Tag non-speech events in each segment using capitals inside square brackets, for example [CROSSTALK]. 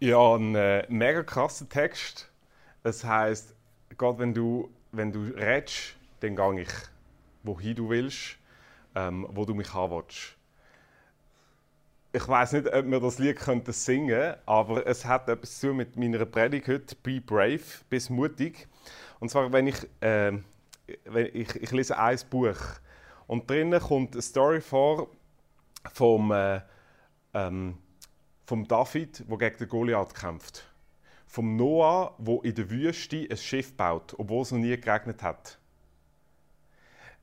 Ja, ein äh, mega krasser Text. Es heißt, Gott, wenn du, wenn du redest, dann gehe ich, wohin du willst, ähm, wo du mich haben willst. Ich weiß nicht, ob wir das Lied könnten singen aber es hat etwas zu mit meiner Predigt heute. Be brave, bist mutig. Und zwar, wenn ich, äh, wenn ich, ich lese ein Buch und drinnen kommt eine Story vor vom, äh, ähm, vom David, der gegen den Goliath kämpft. Vom Noah, der in der Wüste ein Schiff baut, obwohl es noch nie geregnet hat.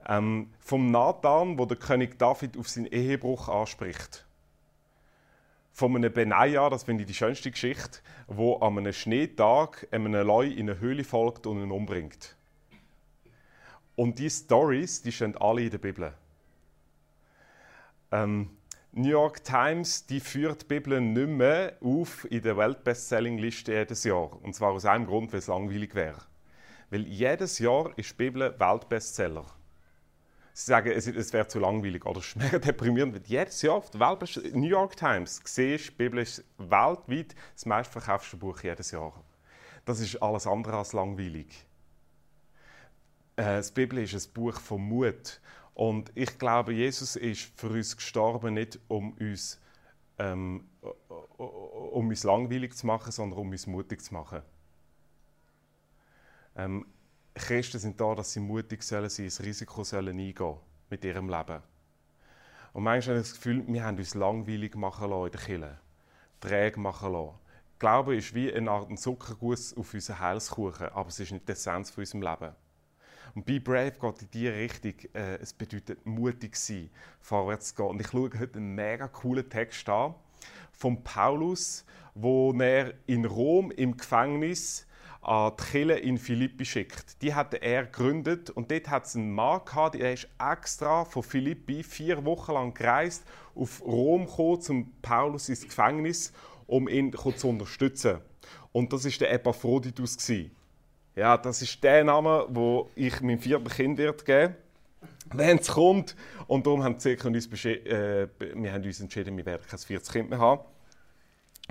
Ähm, vom Nathan, wo der König David auf seinen Ehebruch anspricht. Von einem Benaja, das finde ich die schönste Geschichte, wo an einem Schneetag einem Leu in eine Höhle folgt und ihn umbringt. Und diese Stories, die stehen alle in der Bibel. Ähm, New York Times die führt die Bibel nicht mehr auf in der Weltbestselling-Liste jedes Jahr. Und zwar aus einem Grund, weil es langweilig wäre. Weil jedes Jahr ist die Bibel Weltbestseller. Sie sagen, es, es wäre zu langweilig oder es ist [LAUGHS] mega deprimierend, weil jedes Jahr auf der Weltbestseller New York Times siehst, die Bibel ist weltweit das meistverkaufte Buch jedes Jahr. Das ist alles andere als langweilig. Äh, die Bibel ist ein Buch von Mut. Und ich glaube, Jesus ist für uns gestorben, nicht um uns, ähm, um uns langweilig zu machen, sondern um uns mutig zu machen. Ähm, Christen sind da, dass sie mutig sollen sein, das Risiko sollen eingehen mit ihrem Leben. Und manchmal habe ich das Gefühl, wir haben uns langweilig machen lassen in der Kirche. Träge machen lassen. Glaube ist wie eine Art Zuckerguss auf unseren Heilskuchen, aber es ist nicht die Essenz von unserem Leben. Und Be Brave geht in diese Richtung. Äh, es bedeutet mutig sein, vorwärts zu gehen. Und ich schaue heute einen mega coolen Text an von Paulus, wo er in Rom im Gefängnis an die Kirche in Philippi schickt. Die hat er gegründet und dort hat es einen Mann gehabt, der ist extra von Philippi vier Wochen lang gereist, auf Rom gekommen, zum Paulus ins Gefängnis, um ihn zu unterstützen. Und das ist der Epaphroditus. Ja, das ist der Name, wo ich meinem vierten Kind wird geben wenn es kommt. Und darum haben wir uns, äh, wir haben uns entschieden, wir werden kein viertes Kind mehr haben.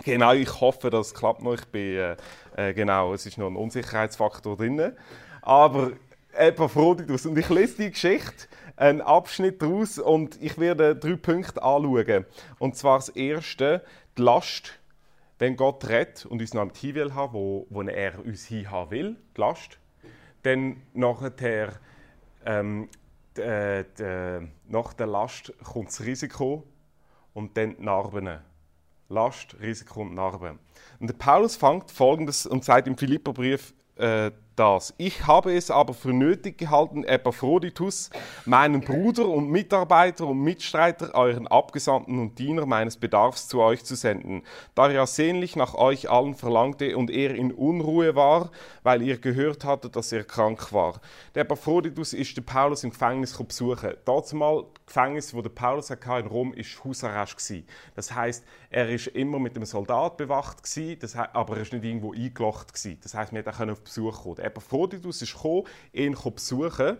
Genau, ich hoffe, das klappt noch. Ich bin, äh, äh genau, es ist noch ein Unsicherheitsfaktor drin. Aber Epaphroditus. Und ich lese die Geschichte, einen Abschnitt daraus und ich werde drei Punkte anschauen. Und zwar das erste, die Last wenn Gott redet und uns noch hin will wo, wo er uns hinhaben will, die Last, dann nachher, ähm, die, äh, die, nach der Last kommt das Risiko und dann die Narben. Last, Risiko und Narben. Und der Paulus fängt folgendes und sagt im Philipperbrief äh, das. Ich habe es aber für nötig gehalten, Epaphroditus, meinen Bruder und Mitarbeiter und Mitstreiter, euren Abgesandten und Diener meines Bedarfs zu euch zu senden, da er sehnlich nach euch allen verlangte und er in Unruhe war, weil ihr gehört hattet, dass er krank war. Der Epaphroditus ist den Paulus im Gefängnis besuchen. Dazumal Gefängnis, wo der Paulus in Rom, ist Hausarrest Das heißt, er ist immer mit einem Soldat bewacht heißt, aber er ist nicht irgendwo eingelocht Das heißt, wir konnten auf Besuch kommen. Epaphroditus ist gekommen, ihn besuchen.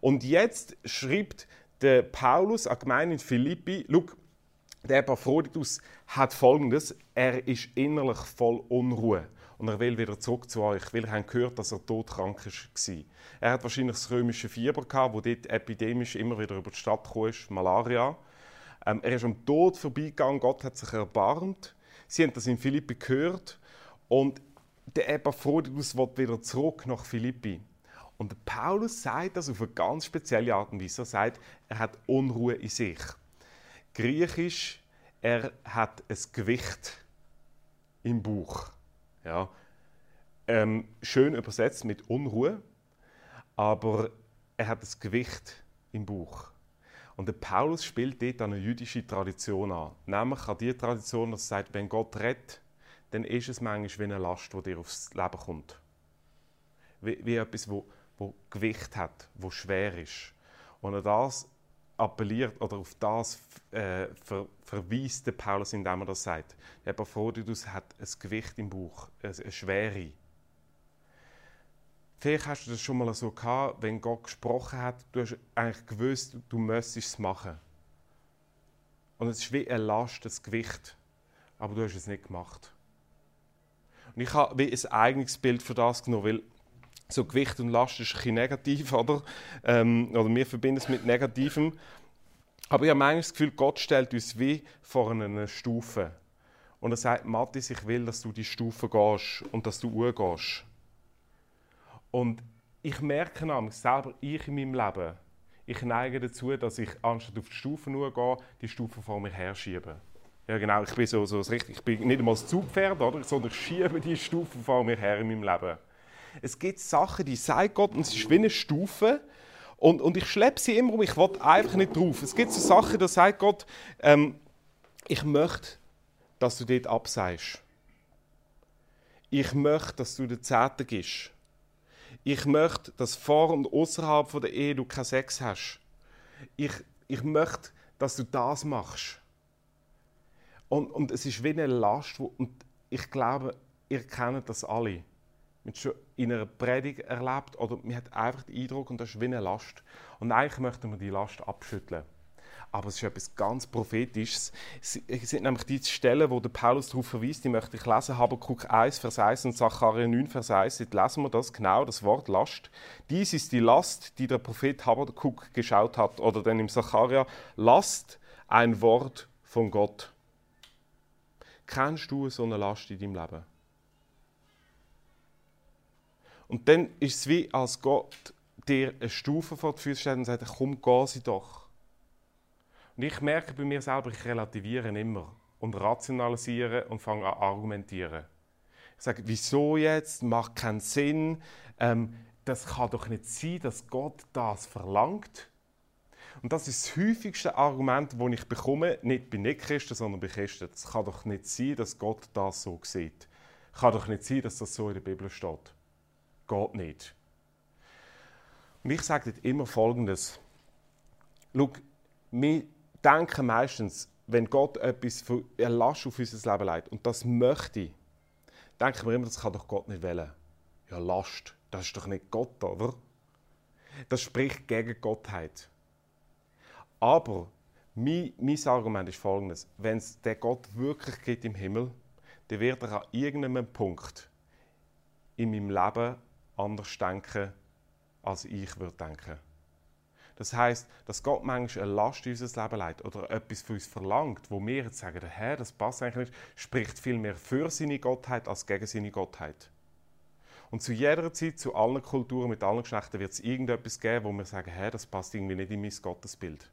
Und jetzt schreibt der Paulus an die Gemeinde in Philippi, schau, der Epaphroditus hat Folgendes, er ist innerlich voll Unruhe und er will wieder zurück zu euch, weil er gehört, dass er todkrank war. Er hat wahrscheinlich das römische Fieber gehabt, wo dort epidemisch immer wieder über die Stadt kam, Malaria. Ähm, er ist am Tod vorbeigegangen, Gott hat sich erbarmt. Sie haben das in Philippi gehört und der Epaphroditus will wieder zurück nach Philippi. Und Paulus sagt das auf eine ganz spezielle Art und Weise. Er sagt, er hat Unruhe in sich. Griechisch, er hat ein Gewicht im Bauch. Ja. Ähm, schön übersetzt mit Unruhe, aber er hat das Gewicht im Bauch. Und der Paulus spielt dort eine jüdische Tradition an. Nämlich an die Tradition, dass er sagt, wenn Gott rettet, dann ist es manchmal wie eine Last, die dir aufs Leben kommt. Wie, wie etwas, wo, wo Gewicht hat, wo schwer ist. Und an das appelliert oder auf das äh, ver, verweist der Paulus, indem er das sagt. Der Epaphroditus hat ein Gewicht im Bauch, eine Schwere. Vielleicht hast du das schon mal so gehabt, wenn Gott gesprochen hat, du hast eigentlich gewusst, du müsstest es machen. Und es ist wie eine Last, das Gewicht, aber du hast es nicht gemacht. Und ich habe wie ein eigenes Bild für das genommen, weil so Gewicht und Last ist ein bisschen negativ, [LAUGHS] oder? Ähm, oder wir verbinden es mit Negativem. Aber ich habe manchmal das Gefühl, Gott stellt uns wie vor eine Stufe. Und er sagt, Matthias, ich will, dass du die Stufe gehst und dass du hochgehst. Und ich merke nämlich selber, ich in meinem Leben, ich neige dazu, dass ich anstatt auf die Stufe gehe, die Stufe vor mir herschiebe. Ja genau, ich bin so, so richtig, ich bin nicht einmal das Zugpferd, oder? sondern ich schiebe die Stufe vor mir her in meinem Leben. Es gibt Sachen, die sagt Gott, und es ist wie eine Stufe, und, und ich schleppe sie immer um, ich will einfach nicht drauf. Es gibt so Sachen, da sagt Gott, ähm, ich möchte, dass du dort abseist. Ich möchte, dass du den Zehnten gibst. Ich möchte, dass vor und außerhalb der Ehe du keinen Sex hast. Ich, ich möchte, dass du das machst. Und, und es ist wie eine Last, wo, und ich glaube, ihr kennt das alle. Man hat schon in einer Predigt erlebt oder man hat einfach den Eindruck, und das ist wie eine Last. Und eigentlich möchten wir die Last abschütteln. Aber es ist etwas ganz Prophetisches. Es sind nämlich die Stellen, wo der Paulus darauf verweist, die möchte ich lesen, Habakkuk 1, Vers 1 und Zachariah 9, Vers 1. Jetzt lesen wir das genau, das Wort Last. Dies ist die Last, die der Prophet Habakkuk geschaut hat. Oder dann im Zacharia, Last, ein Wort von Gott. Kennst du so eine Last in deinem Leben? Und dann ist es wie, als Gott dir eine Stufe vor die Füße stellt und sagt, komm, geh sie doch. Und ich merke bei mir selber, ich relativiere immer und rationalisiere und fange an argumentieren. Ich sage, wieso jetzt? Macht keinen Sinn. Ähm, das kann doch nicht sein, dass Gott das verlangt. Und das ist das häufigste Argument, das ich bekomme, nicht bei Nicht-Christen, sondern bei Christen. Es kann doch nicht sein, dass Gott das so sieht. Es kann doch nicht sein, dass das so in der Bibel steht. Geht nicht. Und ich sage dir immer Folgendes. Schau, wir denken meistens, wenn Gott etwas für eine auf unser Leben legt, und das möchte, denken wir immer, das kann doch Gott nicht wählen. Ja, Last, das ist doch nicht Gott, oder? Das spricht gegen Gottheit. Aber mein, mein Argument ist folgendes: Wenn es den Gott wirklich gibt im Himmel, dann wird er an irgendeinem Punkt in meinem Leben anders denken, als ich würde denken. Das heißt, dass Gott manchmal eine Last in unser Leben legt oder etwas von uns verlangt, wo wir jetzt sagen, der Herr, das passt eigentlich nicht, spricht viel mehr für seine Gottheit als gegen seine Gottheit. Und zu jeder Zeit, zu allen Kulturen, mit allen Geschlechtern wird es irgendetwas geben, wo wir sagen, Herr, das passt irgendwie nicht in mein Gottesbild.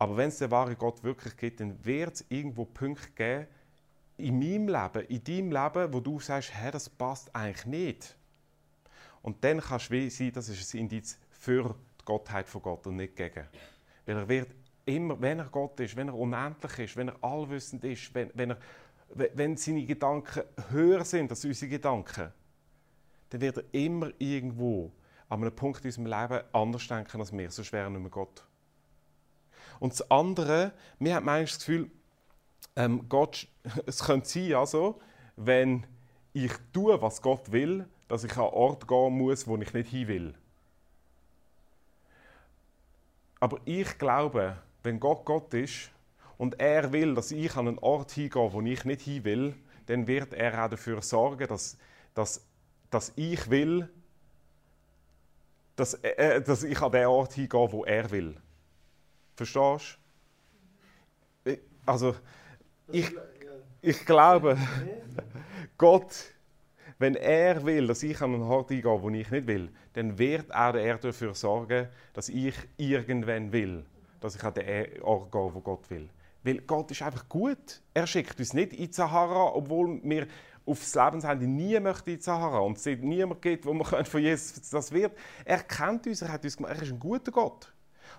Aber wenn es den wahren Gott wirklich gibt, dann wird es irgendwo Punkte geben in meinem Leben, in deinem Leben, wo du sagst, Herr, das passt eigentlich nicht. Und dann kann es sein, das ist ein Indiz für die Gottheit von Gott und nicht gegen. Weil er wird immer, wenn er Gott ist, wenn er unendlich ist, wenn er allwissend ist, wenn, wenn, er, wenn seine Gedanken höher sind als unsere Gedanken, dann wird er immer irgendwo an einem Punkt in unserem Leben anders denken als wir, sonst wäre er nicht mehr Gott. Und das andere, wir haben manchmal das Gefühl, ähm, Gott, [LAUGHS] es könnte sein, also, wenn ich tue, was Gott will, dass ich an einen Ort gehen muss, wo ich nicht hin will. Aber ich glaube, wenn Gott Gott ist und er will, dass ich an einen Ort hingehe, wo ich nicht hin will, dann wird er auch dafür sorgen, dass, dass, dass ich will, dass, äh, dass ich an den Ort hingehe, wo er will. Verstehst du? Also, ich, ich glaube, [LAUGHS] Gott wenn er will, dass ich an einen Ort eingehe, wo ich nicht will, dann wird auch er dafür sorgen, dass ich irgendwann will, dass ich an den Ort gehe, wo Gott will. Weil Gott ist einfach gut. Er schickt uns nicht in die Sahara, obwohl wir aufs Lebensende nie möchten in die Sahara und es niemand gibt, wo man [LAUGHS] von Jesus das wird. Er kennt uns, er hat uns gemacht, er ist ein guter Gott.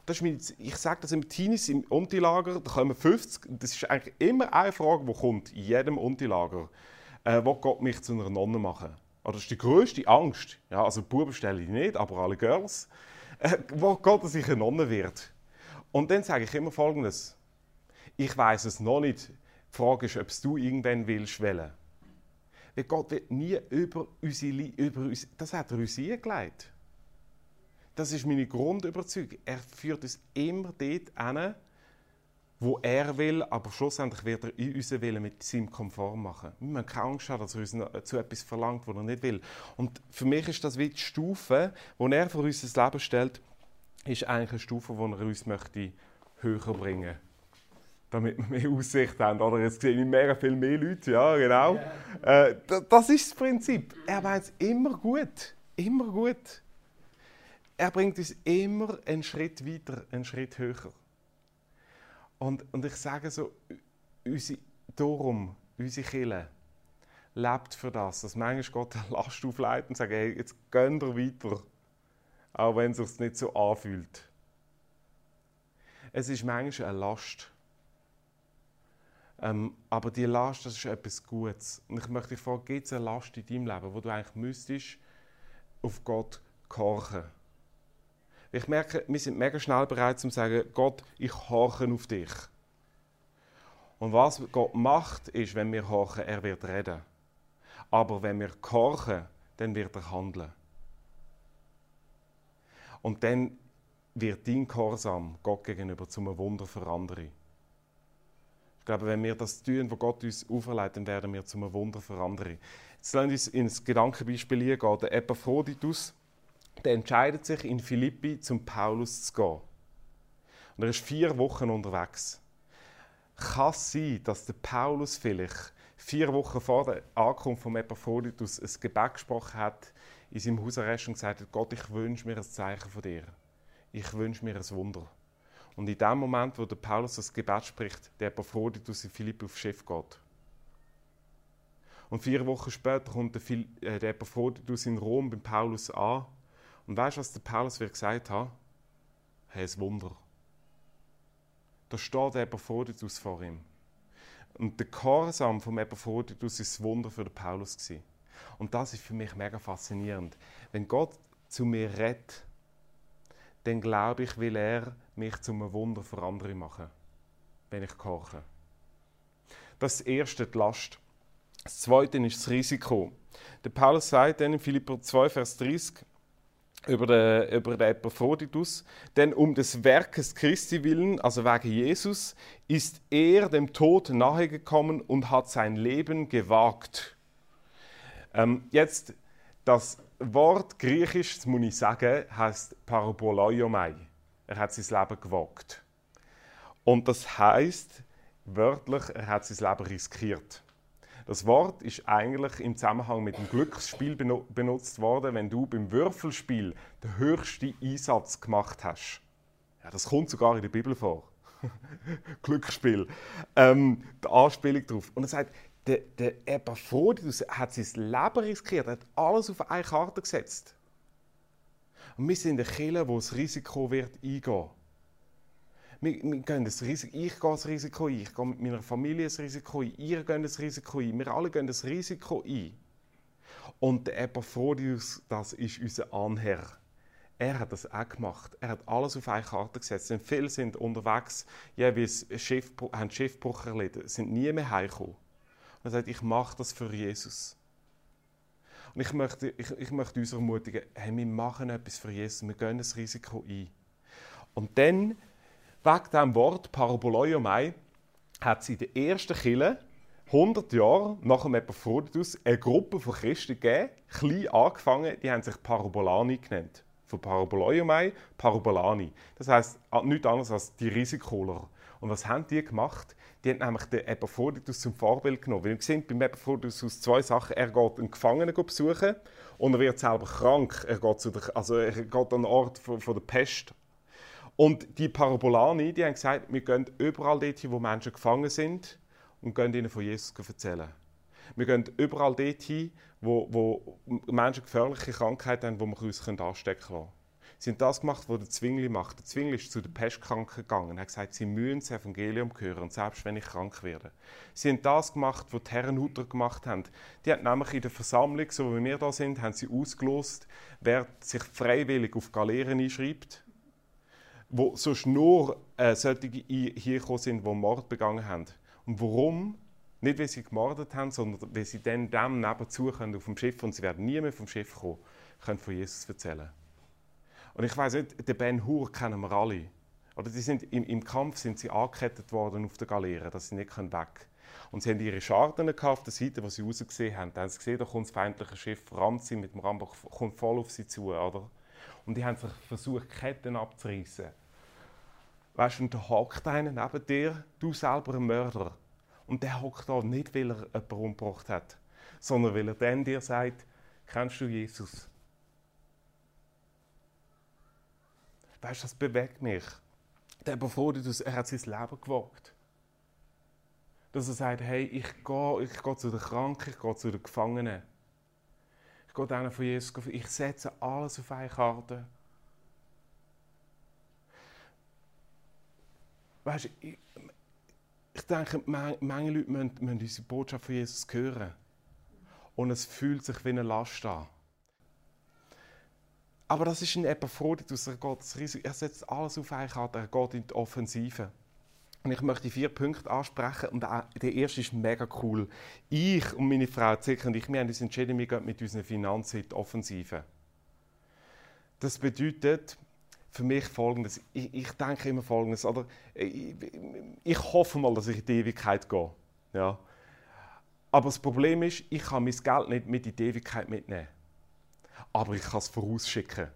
Das ist ich sage das im Teenies, im Untilager, da kommen 50, das ist eigentlich immer eine Frage, die kommt in jedem Untilager äh, will Gott mich zu einer Nonne machen? Oder das ist die größte Angst. Ja, also Buben stelle ich nicht, aber alle Girls. Äh, wo Gott, dass ich eine Nonne wird. Und dann sage ich immer Folgendes. Ich weiß es noch nicht. Die Frage ist, ob du irgendwann willst wählen. Weil Gott wird nie über unsere, über uns, das hat er uns eingelegt. Das ist meine Grundüberzeugung. Er führt uns immer dort hin, wo er will, aber schlussendlich wird er in unseren Willen mit seinem konform machen. Wir müssen keine Angst haben, dass er uns zu etwas verlangt, was er nicht will. Und für mich ist das wie die Stufe, die er für unser Leben stellt, ist eigentlich eine Stufe, die er uns möchte höher bringen möchte damit wir mehr Aussicht haben. Oder jetzt sehe ich mehr, viel mehr Leute, ja, genau. Yeah. Äh, das ist das Prinzip. Er weiß immer gut, immer gut. Er bringt uns immer einen Schritt weiter, einen Schritt höher. Und, und ich sage so, unsere, darum, unsere Kirche lebt für das, dass manchmal Gott eine Last aufleitet und sagt, hey, jetzt gehen wir weiter, auch wenn es sich nicht so anfühlt. Es ist manchmal eine Last. Ähm, aber die Last, das ist etwas Gutes. Und ich möchte dich fragen, gibt es eine Last in deinem Leben, wo du eigentlich müsstest auf Gott gehorchen? Ich merke, wir sind mega schnell bereit zu sagen, Gott, ich horche auf dich. Und was Gott macht, ist, wenn wir horchen, er wird reden. Aber wenn wir gehorchen, dann wird er handeln. Und dann wird dein Gehorsam Gott gegenüber zum Wunder für andere. Ich glaube, wenn wir das tun, was Gott uns auferlegt, dann werden wir zum Wunder für andere. Jetzt wir uns ins Gedankenbeispiel gehen. Der Epaphroditus, der entscheidet sich, in Philippi zum Paulus zu gehen. Und er ist vier Wochen unterwegs. Kann es sein, dass der Paulus vielleicht vier Wochen vor der Ankunft von Epaphroditus ein Gebet gesprochen hat in seinem Hausarrest und gesagt hat, Gott, ich wünsche mir ein Zeichen von dir. Ich wünsche mir ein Wunder. Und in dem Moment, wo der Paulus das Gebet spricht, der Epaphroditus in Philippi aufs Schiff geht. Und vier Wochen später kommt der, äh, der Epaphroditus in Rom beim Paulus an und weißt du, was der Paulus wird gesagt hat? Hey, ein Wunder. Da steht der Epaphroditus vor ihm. Und der Gehorsam vom Epaphroditus ist das Wunder für den Paulus gewesen. Und das ist für mich mega faszinierend. Wenn Gott zu mir redet, dann glaube ich, will er mich zum Wunder für andere machen, wenn ich gehorche. Das ist das Erste, die Last. Das Zweite ist das Risiko. Der Paulus sagt dann in Philipper 2, Vers 30, über den, über den Epaphroditus. Denn um des Werkes Christi willen, also wegen Jesus, ist er dem Tod nahegekommen und hat sein Leben gewagt. Ähm, jetzt, das Wort Griechisch, das muss ich sagen, heißt Paraboloiomai. Er hat sein Leben gewagt. Und das heißt wörtlich, er hat sein Leben riskiert. Das Wort ist eigentlich im Zusammenhang mit dem Glücksspiel benutzt worden, wenn du beim Würfelspiel den höchsten Einsatz gemacht hast. Ja, das kommt sogar in der Bibel vor. [LAUGHS] Glücksspiel. Ähm, die Anspielung darauf. Und er sagt, der, der Epaphroditus hat sein Leben riskiert, er hat alles auf eine Karte gesetzt. Und wir sind in der Kirche, wo das Risiko wird eingehen wir, wir gehen das Risiko, ich gehe das Risiko ein, ich gehe mit meiner Familie das Risiko ein, ihr geht das Risiko ein, wir alle gehen das Risiko ein. Und der Epaphrodius, das ist unser Anherr. Er hat das auch gemacht. Er hat alles auf eine Karte gesetzt. Denn viele sind unterwegs, jeweils Schiff, haben Schiffbruch erlitten, sind nie mehr heimgekommen. Und er sagt, ich mache das für Jesus. Und ich möchte, ich, ich möchte uns ermutigen, hey, wir machen etwas für Jesus, wir gehen das Risiko ein. Und dann Wegen diesem Wort Paraboloiomai hat es in der ersten Kille 100 Jahre nach dem Epaphroditus eine Gruppe von Christen gegeben, klein angefangen, die haben sich Parabolani genannt. Von Paraboloiomai, Parabolani. Das heisst nichts anderes als die Risikoler. Und was haben die gemacht? Die haben nämlich den Epaphroditus zum Vorbild genommen. Wir sehen beim Epaphroditus zwei Sachen. Er geht einen Gefangenen besuchen und er wird selber krank. Er geht, zu der, also er geht an den Ort von, von der Pest und die Parabolani, die haben gesagt, wir gehen überall dort wo Menschen gefangen sind und gehen ihnen von Jesus erzählen. Wir gehen überall dort hin, wo, wo Menschen gefährliche Krankheiten haben, wo wir uns anstecken können. Sie haben das gemacht, was der Zwingli macht. Der Zwingli ist zu den Pestkranken gegangen und hat gesagt, sie müssen das Evangelium hören, selbst wenn ich krank werde. Sie haben das gemacht, was die Herrenhuter gemacht haben. Die haben nämlich in der Versammlung, so wie wir da sind, haben sie ausgelost, wer sich freiwillig auf Galeeren einschreibt wo sonst nur äh, solche hier gekommen sind, die Mord begangen haben. Und warum? Nicht, weil sie gemordet haben, sondern weil sie dann dem nebenzu können auf dem Schiff und sie werden nie mehr vom Schiff kommen, können von Jesus erzählen. Und ich weiß nicht, den Ben Hur kennen wir alle. Oder die sind, im, im Kampf sind sie angekettet worden auf der Galeere, dass sie nicht weg können. Und sie haben ihre Scharten auf der Seite, wo sie rausgesehen haben. Da haben sie gesehen, da kommt das feindliche Schiff, rammt sie mit dem Rambock, kommt voll auf sie zu, oder? Und die haben sich versucht, Ketten abzureißen. Weißt du, und da hockt einer neben dir, du selber ein Mörder. Und der hockt da nicht, weil er jemanden umgebracht hat, sondern weil er dann dir sagt, kennst du Jesus? Weißt du, das bewegt mich. Der bevor er hat sein Leben gewagt. Dass er sagt, hey, ich gehe, ich gehe zu den Kranken, ich gehe zu den Gefangenen. Ich gehe denen von Jesus, ich setze alles auf eine Karte. Weißt ich, ich denke, manche Leute müssen, müssen unsere Botschaft von Jesus hören. Und es fühlt sich wie eine Last an. Aber das ist ein Epaphroditus, er das Risiko, er setzt alles auf eine Karte, er geht in die Offensive. Und ich möchte vier Punkte ansprechen und der erste ist mega cool. Ich und meine Frau Zirka und ich, wir haben uns entschieden, wir gehen mit unseren Finanzen in die Offensive. Das bedeutet für mich Folgendes, ich, ich denke immer Folgendes, oder ich, ich, hoffe mal, dass ich in die Ewigkeit gehe. Ja. Aber das Problem ist, ich kann mein Geld nicht mit in die Ewigkeit mitnehmen aber ich kann es vorausschicken.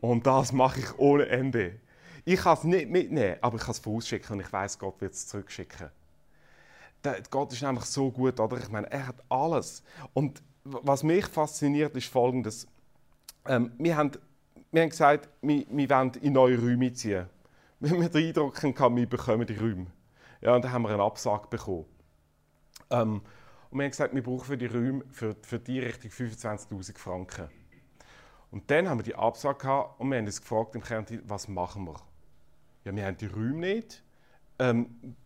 Und das mache ich ohne Ende. Ich kann es nicht mitnehmen, aber ich kann es vorausschicken und ich weiß, Gott wird es zurückschicken. Gott ist einfach so gut, oder? Ich meine, er hat alles. Und was mich fasziniert, ist Folgendes. Ähm, wir, haben, wir haben gesagt, wir, wir wollen in neue Räume ziehen. [LAUGHS] Wir haben den Eindruck, wir bekommen die Räume. Ja, und dann haben wir einen Absag bekommen. Ähm, und wir haben gesagt, wir brauchen für die Räume für, für die Richtung 25'000 Franken. Und dann haben wir die Absage gehabt und wir haben uns gefragt im Kernteam, was machen wir? Ja, wir haben die Räume nicht. Ähm,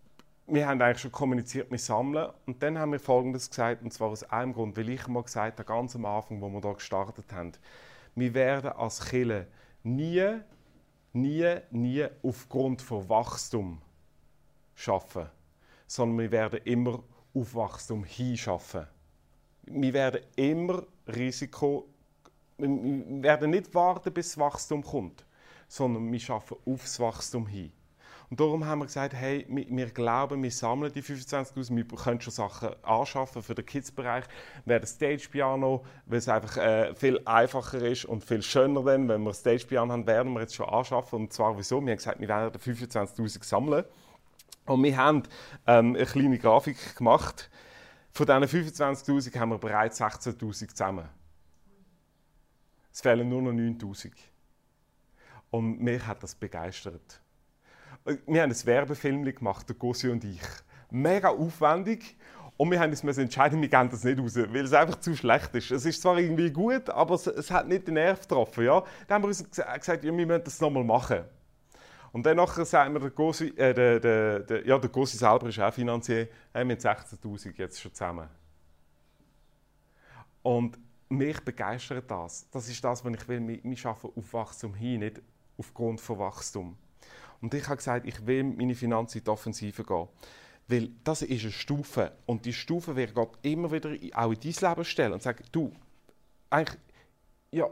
wir haben eigentlich schon kommuniziert, wir sammeln. Und dann haben wir Folgendes gesagt, und zwar aus einem Grund, weil ich mal gesagt habe, ganz am Anfang, wo wir da gestartet haben, wir werden als Kille nie, nie, nie aufgrund von Wachstum schaffen, sondern wir werden immer auf Wachstum hinschaffen. Wir werden immer Risiko wir werden nicht warten, bis Wachstum kommt, sondern wir schaffen aufs Wachstum hin. Und darum haben wir gesagt, hey, wir, wir glauben, wir sammeln die 25'000, wir können schon Sachen anschaffen für den Kids-Bereich. Wir werden Stage-Piano, weil es einfach äh, viel einfacher ist und viel schöner dann, wenn wir Stage-Piano haben, werden wir jetzt schon anschaffen. Und zwar wieso? Wir haben gesagt, wir werden 25'000 sammeln. Und wir haben ähm, eine kleine Grafik gemacht. Von diesen 25'000 haben wir bereits 16'000 zusammen. Es fehlen nur noch 9000. Und mich hat das begeistert. Wir haben ein Werbefilm gemacht, der Gossi und ich. Mega aufwendig. Und wir haben uns entscheiden, wir gehen das nicht raus, weil es einfach zu schlecht ist. Es ist zwar irgendwie gut, aber es, es hat nicht den Nerv getroffen. Ja? Dann haben wir uns gesagt, ja, wir müssen das nochmal machen. Und dann nachher sagen wir, der Gossi, äh, der, der, der, ja, der Gossi selber ist auch Finanzier, haben wir 16'000 jetzt schon zusammen. Und mich begeistert das. Das ist das, was ich will. Wir, wir arbeiten auf Wachstum hin, nicht aufgrund von Wachstum. Und ich habe gesagt, ich will meine Finanzen in die Offensive gehen. Weil das ist eine Stufe. Und die Stufe wird Gott immer wieder auch in dein Leben stellen und sagen, du, eigentlich, ja,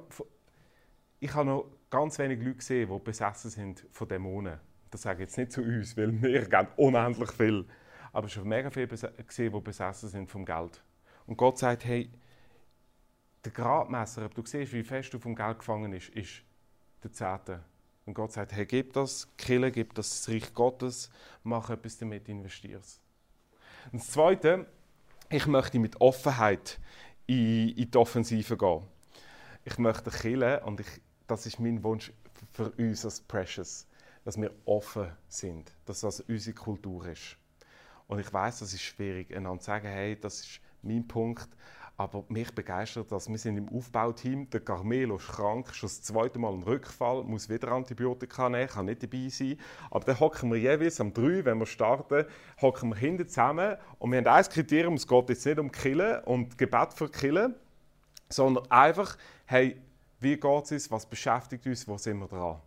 ich habe noch ganz wenige Leute gesehen, die besessen sind von Dämonen. Das sage ich jetzt nicht zu uns, weil wir geben unendlich viel. Aber ich habe mega viele gesehen, die besessen sind vom Geld. Und Gott sagt, hey, der Gradmesser, ob du siehst, wie fest du vom Geld gefangen bist, ist der Zehnte. Und Gott sagt, hey, gib das, kille, gib das, das Reich Gottes, mach etwas damit, investier es. Und das Zweite, ich möchte mit Offenheit in, in die Offensive gehen. Ich möchte killen und ich, das ist mein Wunsch für uns als Precious, dass wir offen sind, dass das unsere Kultur ist. Und ich weiß, das ist schwierig, einander zu sagen, hey, das ist mein Punkt, aber mich begeistert das. Wir sind im Aufbauteam. Der Carmelo ist krank, schon das zweite Mal ein Rückfall, muss wieder Antibiotika nehmen, kann nicht dabei sein. Aber dann hocken wir jeweils am 3, wenn wir starten, hocken wir hinten zusammen. Und wir haben ein Kriterium, es geht jetzt nicht um Killen und Gebet für Killen, sondern einfach, hey, wie geht es uns, was beschäftigt uns, wo sind wir dran?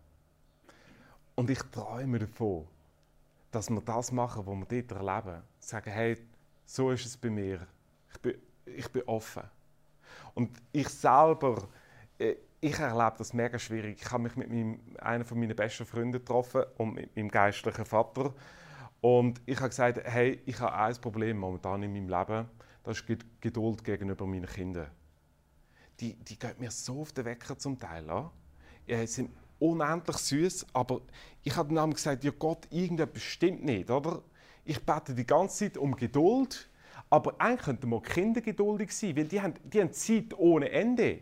Und ich träume davon, dass wir das machen, was wir dort erleben. Sagen, hey, so ist es bei mir. Ich bin ich bin offen. Und ich selber, äh, ich erlebe das mega schwierig. Ich habe mich mit meinem, einer von meinen besten Freunden getroffen und mit meinem geistlichen Vater. Und ich habe gesagt, hey, ich habe ein Problem momentan in meinem Leben. Das ist Geduld gegenüber meinen Kindern. Die, die gehen mir so auf den Wecker zum Teil an. Ja, sind unendlich süß, aber ich habe dann gesagt, ja Gott, irgendetwas stimmt nicht, oder? Ich bete die ganze Zeit um Geduld, aber eigentlich könnten wir Kinder geduldig sein, weil die haben, die haben Zeit ohne Ende.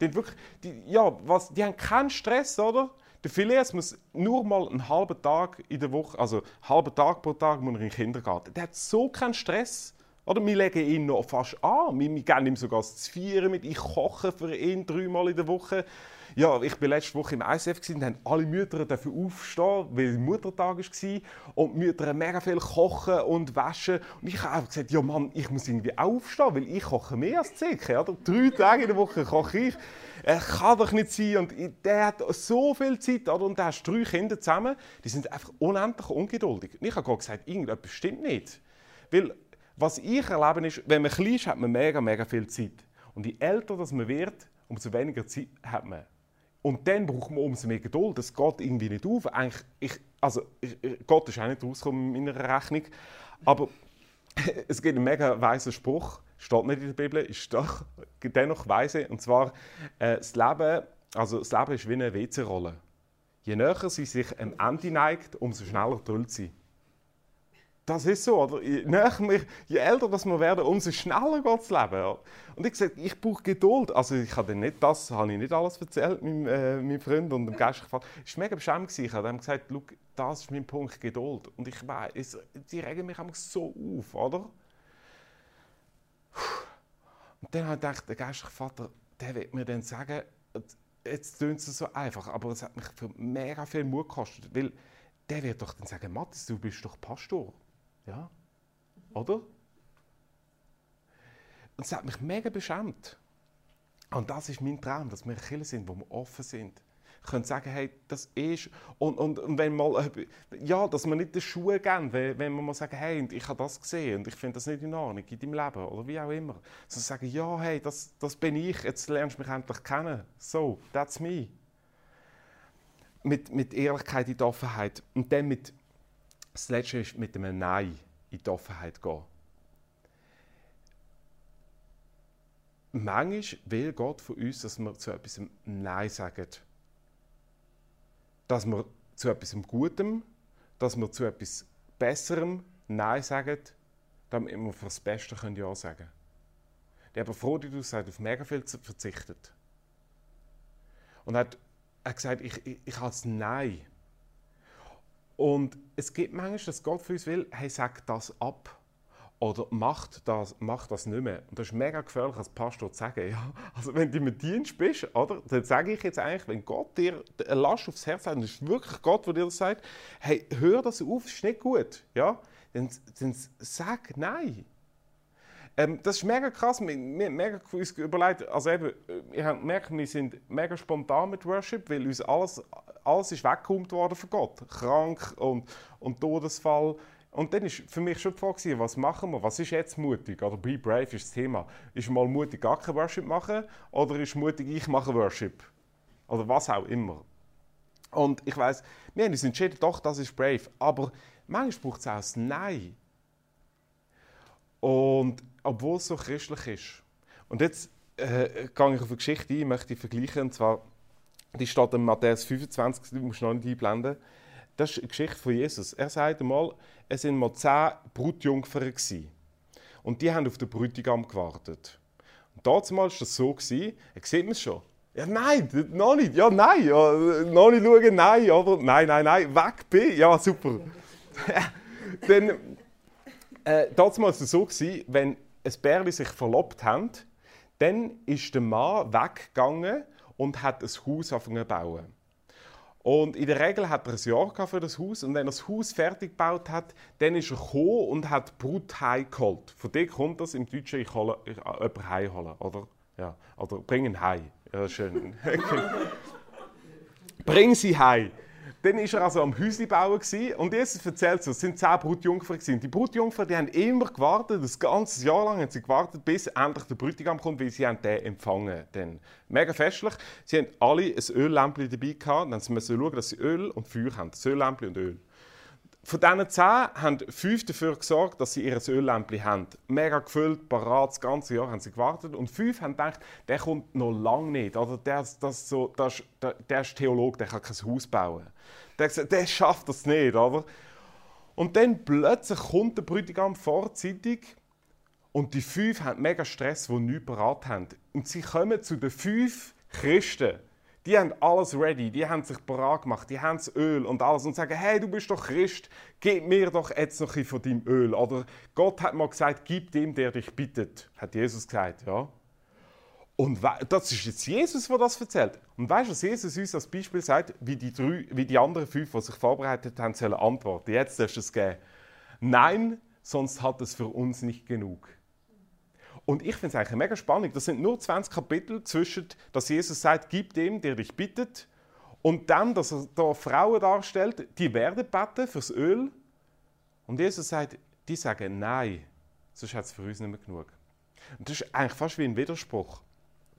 Die haben, wirklich, die, ja, was, die haben keinen Stress, oder? Der Phileas muss nur mal einen halben Tag in der Woche, also einen halben Tag pro Tag muss er in den Kindergarten. Der hat so keinen Stress. Oder wir legen ihn noch fast an. Wir, wir geben ihm sogar das Vieren mit. Ich koche für ihn dreimal in der Woche. Ja, ich war letzte Woche im ISF und haben alle Mütter dafür aufstehen, weil Muttertag war. Und die Mütter mega viel kochen und waschen. Und ich habe einfach gesagt, ja Mann, ich muss irgendwie aufstehen, weil ich koche mehr als Zicke. Oder? Drei Tage in der Woche koche ich. Er kann doch nicht sein. Und der hat so viel Zeit. Oder? Und der hat drei Kinder zusammen. Die sind einfach unendlich ungeduldig. Und ich habe gerade gesagt, irgendetwas stimmt nicht. Weil, was ich erlebe, ist, wenn man klein ist, hat man mega, mega viel Zeit. Und je älter das man wird, umso weniger Zeit hat man. Und dann braucht man umso mehr Geduld. Das geht irgendwie nicht auf. Eigentlich, ich, also, ich, Gott ist auch nicht rausgekommen in meiner Rechnung. Aber [LAUGHS] es gibt einen mega weisen Spruch, steht nicht in der Bibel, ist doch [LAUGHS] dennoch weise. Und zwar, äh, das, Leben, also das Leben ist wie eine WC-Rolle. Je näher sie sich am Ende neigt, umso schneller drüllt sie. Das ist so, oder? Je, wir, je älter dass wir werden, umso schneller geht das Leben. Und ich gesagt, ich brauche Geduld. Also ich habe nicht das, habe ich nicht alles erzählt meinem, äh, meinem Freund und dem geistlichen Vater. Es war mega beschämt. Ich habe ihm gesagt, das ist mein Punkt Geduld. Und ich weiß, die regen mich so auf, oder? Und dann habe ich gedacht, der geistliche Vater, der wird mir dann sagen, jetzt tönt es so einfach, aber es hat mich für mega viel Mut gekostet, weil der wird doch dann sagen, Matthias, du bist doch Pastor. Ja? Oder? Und es hat mich mega beschämt. Und das ist mein Traum, dass wir Kinder sind, wo wir offen sind. Könnte sagen, hey, das ist... Und, und, und wenn mal... Ja, dass wir nicht die Schuhe geben, wenn, wenn wir mal sagen, hey, ich habe das gesehen und ich finde das nicht in Ordnung in deinem Leben oder wie auch immer. Sondern sagen, ja, hey, das, das bin ich, jetzt lernst du mich endlich kennen. So, that's me. Mit, mit Ehrlichkeit in die Offenheit. Und dann mit das Letzte ist mit einem Nein in die Offenheit gehen. Manchmal will Gott von uns, dass wir zu etwas Nein sagen. Dass wir zu etwas Gutem, dass wir zu etwas Besserem Nein sagen, damit wir für das Beste Ja sagen können. Der Epaphroditus hat auf mega viel verzichtet. Und hat, hat gesagt, ich, ich, ich das Nein und es gibt manchmal, dass Gott für uns will, hey, sag das ab. Oder macht das, mach das nicht mehr. Und das ist mega gefährlich, als Pastor zu sagen. Ja, also wenn du im Dienst bist, oder, dann sage ich jetzt eigentlich, wenn Gott dir eine Last aufs Herz hat, und es ist wirklich Gott, der dir das sagt, hey, hör das auf, das ist nicht gut. Ja? Dann, dann sag nein. Ähm, das ist mega krass. Wir, haben uns überlegt, also eben, ich habe gemerkt, wir sind mega spontan mit Worship, weil uns alles, alles ist weggeräumt worden von Gott. Krank und, und Todesfall. Und dann war für mich schon die Frage, was machen wir? Was ist jetzt mutig? Oder be brave ist das Thema. Ist mal mutig, gar kein Worship machen? Oder ist mutig, ich mache Worship? Oder was auch immer. Und ich weiß, wir haben uns entschieden, doch, das ist brave. Aber manchmal braucht es auch ein Nein. Und obwohl es so christlich ist. Und jetzt äh, gehe ich auf eine Geschichte ein, möchte ich vergleichen. Und zwar, die steht in Matthäus 25, die musst du noch nicht einblenden. Das ist eine Geschichte von Jesus. Er sagt einmal, es waren mal zehn Brutjungfern. Und die haben auf den Bräutigam gewartet. Und damals war das so, gewesen, sieht man es schon. Ja, nein, noch nicht. Ja, nein. Ja, noch nicht schauen, nein. Oder? Nein, nein, nein. Weg bin. Ja, super. [LAUGHS] Dann, äh, damals war es so, gewesen, wenn ein Bärli sich verlobt haben, dann ist der Mann weggegangen und hat ein Haus angefangen zu bauen. Und in der Regel hat er ein Jahr für das Haus und wenn er das Haus fertig gebaut hat, dann ist er gekommen und hat die Brut heimgeholt. Von dir kommt das im Deutschen, ich hole ich, äh, jemanden heimholen, oder? Ja, oder bring ihn heim. Ja, schön. [LAUGHS] Bring sie heim. Dann war er also am Häusli bauen und Jesus erzählt so, es sind zehn Brutjungfern gewesen. Die Brutjungfern, die haben immer gewartet, das ganze Jahr lang haben sie gewartet, bis endlich der Bräutigam kommt, weil sie haben den empfangen. Dann mega festlich. Sie haben alle ein Öllämpchen dabei gehabt, dann müssen sie schauen, dass sie Öl und Feuer haben. Das Öllämpchen und Öl. Von diesen zehn haben fünf dafür gesorgt, dass sie ihr Öllämpchen haben. Mega gefüllt, parat, das ganze Jahr haben sie gewartet. Und fünf haben gedacht, der kommt noch lange nicht. Oder der, das so, das, der, der ist Theologe, der kann kein Haus bauen. Der, der schafft das nicht, oder? Und dann plötzlich kommt der Bräutigam vorzeitig und die fünf haben mega Stress, die nichts parat haben. Und sie kommen zu den fünf Christen die haben alles ready, die haben sich parat gemacht, die haben das Öl und alles und sagen, hey, du bist doch Christ, gib mir doch jetzt noch ein von deinem Öl. Oder Gott hat mal gesagt, gib dem, der dich bittet, hat Jesus gesagt, ja. Und das ist jetzt Jesus, der das erzählt. Und weißt du, was Jesus uns als Beispiel sagt, wie die, drei, wie die anderen fünf, die sich vorbereitet haben, sollen antworten. Jetzt darfst du es geben. Nein, sonst hat es für uns nicht genug. Und ich finde es eigentlich mega spannend. Das sind nur 20 Kapitel zwischen, dass Jesus sagt, gib dem, der dich bittet, und dann, dass er da Frauen darstellt, die werden beten fürs Öl. Und Jesus sagt, die sagen nein, sonst hat es für uns nicht mehr genug. Und das ist eigentlich fast wie ein Widerspruch.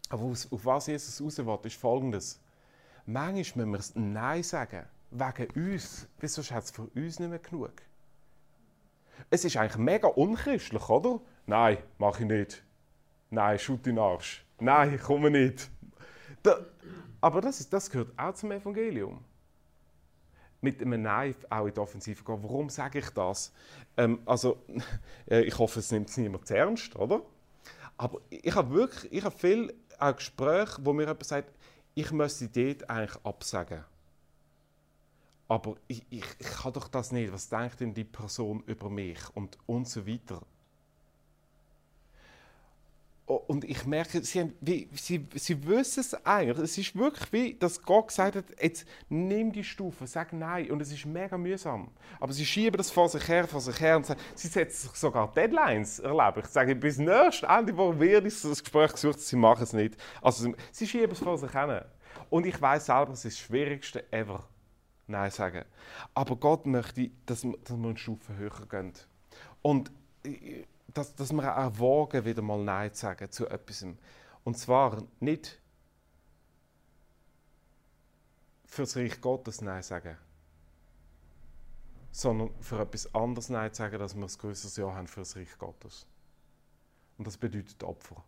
Aber auf was Jesus raus will, ist folgendes. Manchmal müssen wir Nein sagen, wegen uns, weil sonst hat es für uns nicht mehr genug. Es ist eigentlich mega unchristlich, oder? Nein, mache ich nicht. Nein, schut in den Arsch. Nein, ich komme nicht. Da, aber das, ist, das gehört auch zum Evangelium. Mit einem Nein auch in die Offensive gehen. Warum sage ich das? Ähm, also, [LAUGHS] äh, ich hoffe, es nimmt es niemand ernst, oder? Aber ich habe wirklich, ich habe viel auch Gespräche, wo mir jemand sagt, ich müsste dort eigentlich absagen. Aber ich, ich, ich kann doch das nicht. Was denkt denn die Person über mich? Und, und so weiter. Und ich merke, sie, haben, wie, sie, sie wissen es eigentlich. Es ist wirklich wie, dass Gott gesagt hat, jetzt nimm die Stufe, sag Nein. Und es ist mega mühsam. Aber sie schieben das vor sich her, vor sich her und sie setzen sogar Deadlines, erlebe ich. Sie sagen, bis nächstes Ende Woche wird das Gespräch gesucht, sie machen es nicht. Also sie schieben es vor sich her. Und ich weiß selber, es ist das Schwierigste ever, Nein sagen. Aber Gott möchte, dass wir, wir eine Stufe höher gehen. Und dass, dass wir auch wagen, wieder mal Nein zu sagen zu etwas. Und zwar nicht für das Reich Gottes Nein sagen, sondern für etwas anderes Nein sagen, dass wir ein größeres Ja haben für das Reich Gottes. Und das bedeutet Opfer.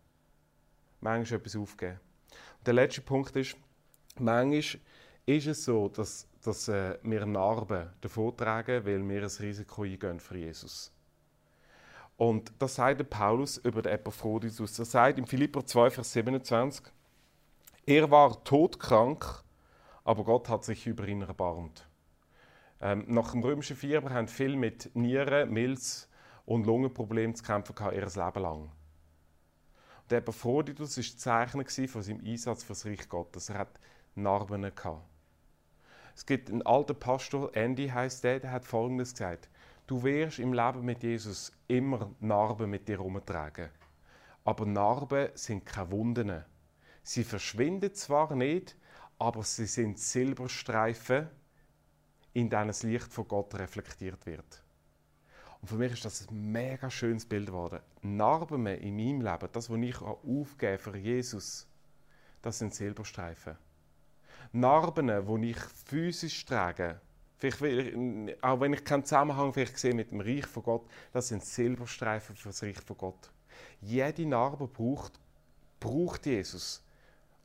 Manchmal etwas aufgeben. Und der letzte Punkt ist, manchmal ist es so, dass, dass äh, wir Narben davor tragen, weil wir ein Risiko eingehen für Jesus. Und das sagt der Paulus über den Epaphroditus. Er sagt in Philipper 2, Vers 27, er war todkrank, aber Gott hat sich über ihn erbarmt. Ähm, nach dem römischen Fieber haben viele mit Nieren, Milz und Lungenproblemen zu kämpfen gehabt, ihr Leben lang. Der Epaphroditus war Zeichen von seinem Einsatz für das Reich Gottes. Er hat Narben gehabt. Es gibt einen alten Pastor, Andy heißt der, der hat Folgendes gesagt: Du wirst im Leben mit Jesus immer Narben mit dir herumtragen. Aber Narben sind keine Wunden. Sie verschwinden zwar nicht, aber sie sind Silberstreifen, in denen das Licht von Gott reflektiert wird. Und für mich ist das ein mega schönes Bild geworden. Narben in meinem Leben, das, was ich aufgebe für Jesus, das sind Silberstreifen. Narben, die ich physisch trage, Vielleicht, auch wenn ich keinen Zusammenhang vielleicht sehe mit dem Reich von Gott, das sind Silberstreifen für das Reich von Gott. Jede Narbe braucht, braucht Jesus,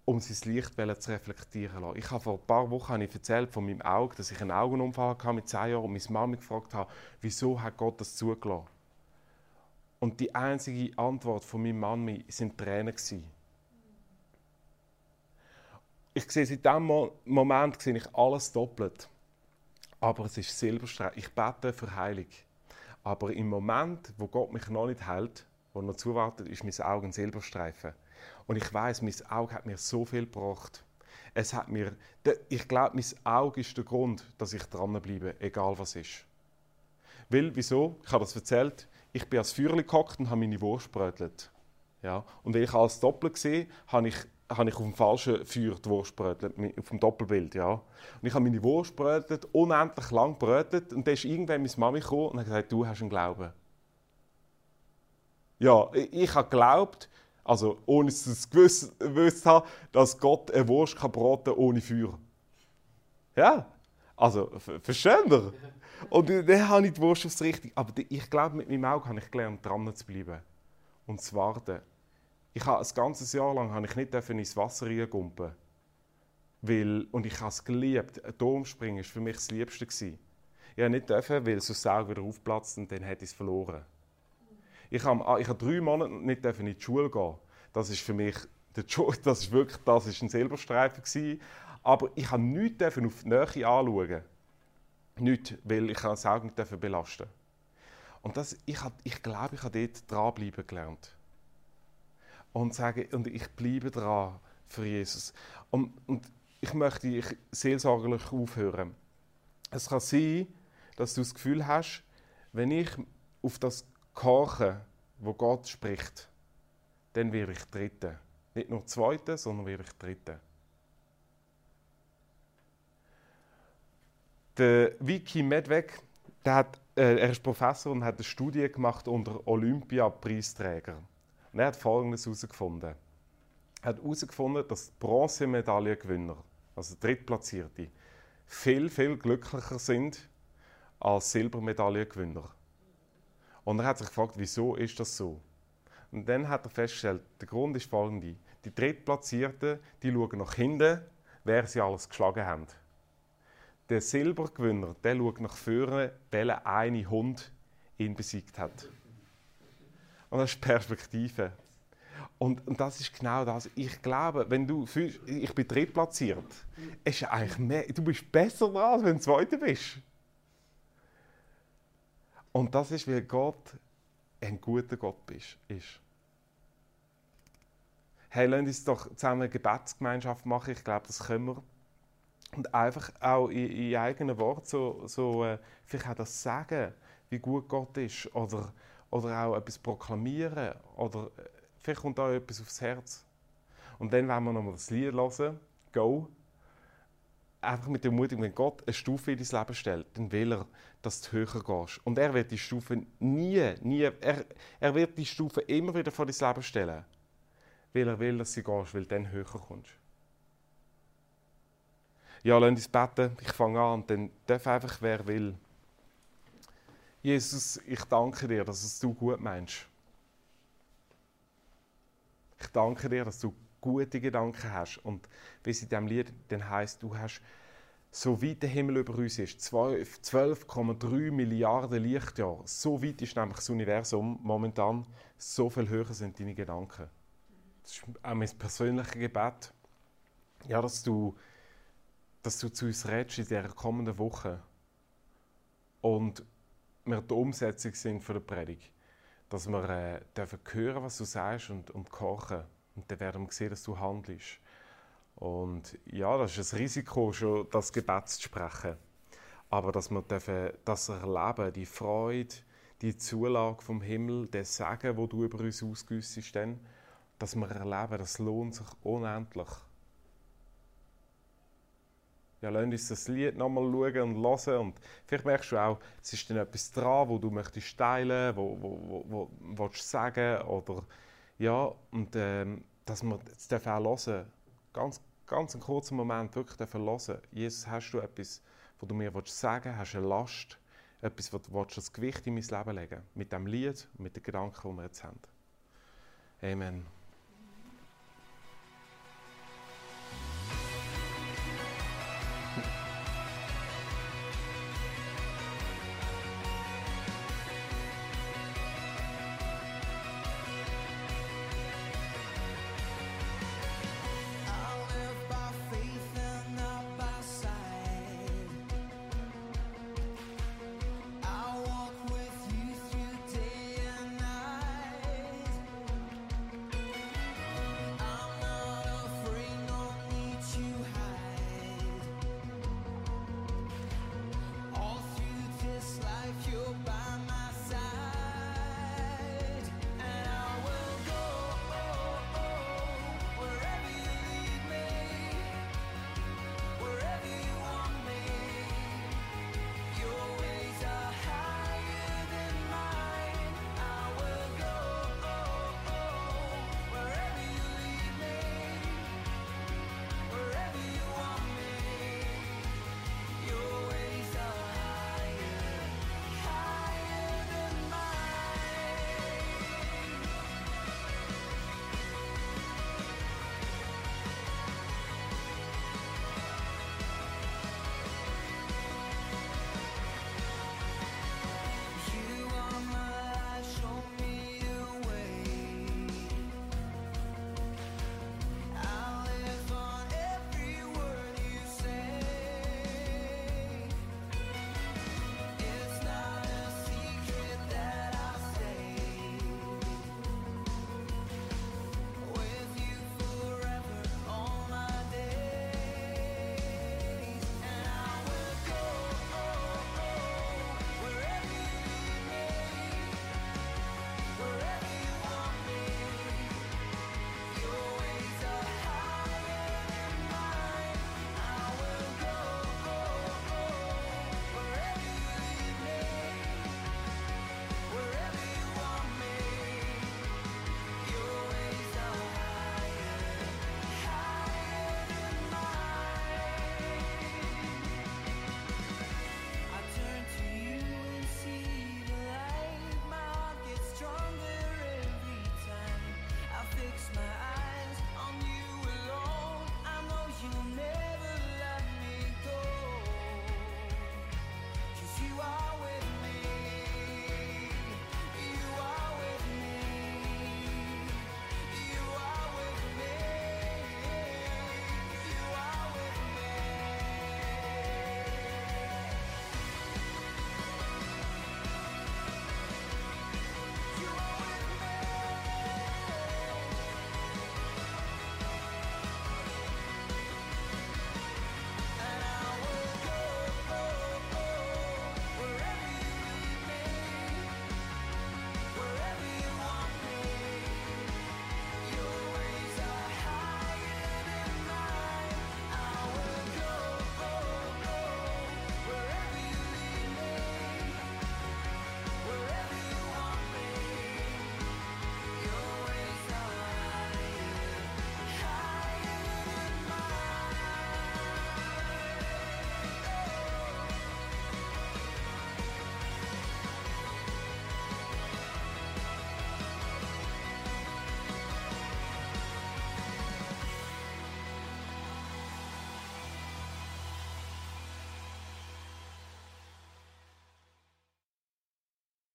um sein Licht zu reflektieren lassen. Ich habe vor ein paar Wochen ich erzählt von meinem Auge, dass ich einen Augenunfall hatte mit zehn Jahren und meine Mama gefragt habe, wieso hat Gott das zugelassen? Und die einzige Antwort von meinem Mann sind Tränen gewesen. Ich sehe seit diesem Moment sehe ich alles doppelt. Aber es ist Silberstreif. Ich bete für Heilung. Aber im Moment, wo Gott mich noch nicht hält, wo noch zuwartet, ist mein Auge ein Silberstreifen. Und ich weiß, mein Auge hat mir so viel gebracht. Es hat mir, ich glaube, mein Auge ist der Grund, dass ich dranbleibe, egal was ist. Weil, wieso? Ich habe das erzählt. Ich bin als Feuerli gehockt und habe meine Wurst brötelt. Ja? Und wenn ich alles doppelt gesehen habe ich habe ich auf dem falschen Feuer die Wurst brötelt, auf dem Doppelbild, ja. Und ich habe meine Wurst brötelt, unendlich lang brötelt und dann ist irgendwann meine Mami gekommen und hat gesagt, du hast einen Glauben. Ja, ich, habe geglaubt, also ohne es gewusst, gewusst zu haben, dass Gott eine Wurst kann braten ohne Feuer. Ja, also, verstehen ihr? Und dann habe ich die Wurst aufs Richtige. Aber ich glaube, mit meinem Auge habe ich gelernt, dran zu bleiben und zu warten. Ich habe ein ganzes Jahr lang habe ich nicht ins Wasser reingumpen. Weil, und ich habe es geliebt. Ein Turmspringen war für mich das Liebste. Gewesen. Ich habe nicht dürfen, weil sonst Sau wieder aufplatzt und dann hätte ich es verloren. Ich habe, ich habe drei Monate nicht in die Schule gehen. Das ist für mich, [LAUGHS] das ist wirklich, das ist ein Silberstreifen gewesen. Aber ich habe nichts auf die Nähe anschauen. Nichts, weil ich das Auge nicht belasten Und das, ich, ich glaube, ich habe dort dranbleiben gelernt und sagen, und ich bleibe dran für Jesus. Und, und ich möchte ich seelsorgerlich aufhören. Es kann sein, dass du das Gefühl hast, wenn ich auf das koche, wo Gott spricht, dann werde ich Dritte. Nicht nur Zweite, sondern werde ich Dritte. Der Vicky Medved, der hat, äh, er ist Professor und hat eine Studie gemacht unter Olympiapreisträgern. Und er hat Folgendes herausgefunden. Er hat herausgefunden, dass Bronzemedaillengewinner, also Drittplatzierte, viel, viel glücklicher sind als Silbermedaillengewinner. Und er hat sich gefragt, wieso ist das so? Und dann hat er festgestellt, der Grund ist folgender. Die Drittplatzierten die schauen nach hinten, wer sie alles geschlagen haben. Der Silbergewinner der schaut nach vorne, welcher eine Hund ihn besiegt hat. Und das ist Perspektive. Und, und das ist genau das. Ich glaube, wenn du fühlst, ich bin drittplatziert, ist eigentlich mehr, du bist besser dran, als wenn du Zweiter bist. Und das ist, weil Gott ein guter Gott ist. Hey, lass uns doch zusammen eine Gebetsgemeinschaft machen. Ich glaube, das können wir. Und einfach auch in, in eigenen Worten so, so äh, vielleicht auch das sagen, wie gut Gott ist. Oder oder auch etwas proklamieren oder äh, vielleicht kommt auch etwas aufs Herz. Und dann werden wir nochmal das Lied hören, «Go». Einfach mit der Ermutigung, wenn Gott eine Stufe in dein Leben stellt, dann will er, dass du höher gehst. Und er wird die Stufe nie, nie, er, er wird die Stufe immer wieder vor dein Leben stellen. Weil er will, dass du gehst, weil du dann höher kommst. Ja, lass uns beten. Ich fange an und dann darf einfach, wer will, Jesus, ich danke dir, dass es du gut meinst. Ich danke dir, dass du gute Gedanken hast. Und wie es in diesem Lied dann heisst, du hast, so weit der Himmel über uns ist, 12,3 Milliarden Lichtjahre, so weit ist nämlich das Universum momentan, so viel höher sind deine Gedanken. Das ist auch mein persönliches Gebet, ja, dass, du, dass du zu uns redest in dieser kommenden Woche. Und wir die Umsetzung sind von der Predigt. Dass wir äh, dürfen hören, was du sagst und, und kochen. Und dann werden wir sehen, dass du handelst. Und ja, das ist ein Risiko, schon das Gebet zu sprechen. Aber dass wir dürfen das erleben, die Freude, die Zulage vom Himmel, das Segen, wo du über uns ausgüssest, dass wir erleben, das lohnt sich unendlich ja, lass uns das Lied nochmal schauen und hören. Und vielleicht merkst du auch, es ist dann etwas dran, wo du möchtest teilen, wo, wo, wo, wo willst sagen oder ja, und ähm, dass wir es auch hören ganz, ganz einen kurzen Moment wirklich dürfen hören. Jesus, hast du etwas, was du mir willst sagen Hast du eine Last? Etwas, was du willst, das Gewicht in mein Leben legen Mit dem Lied, mit den Gedanken, die wir jetzt haben. Amen.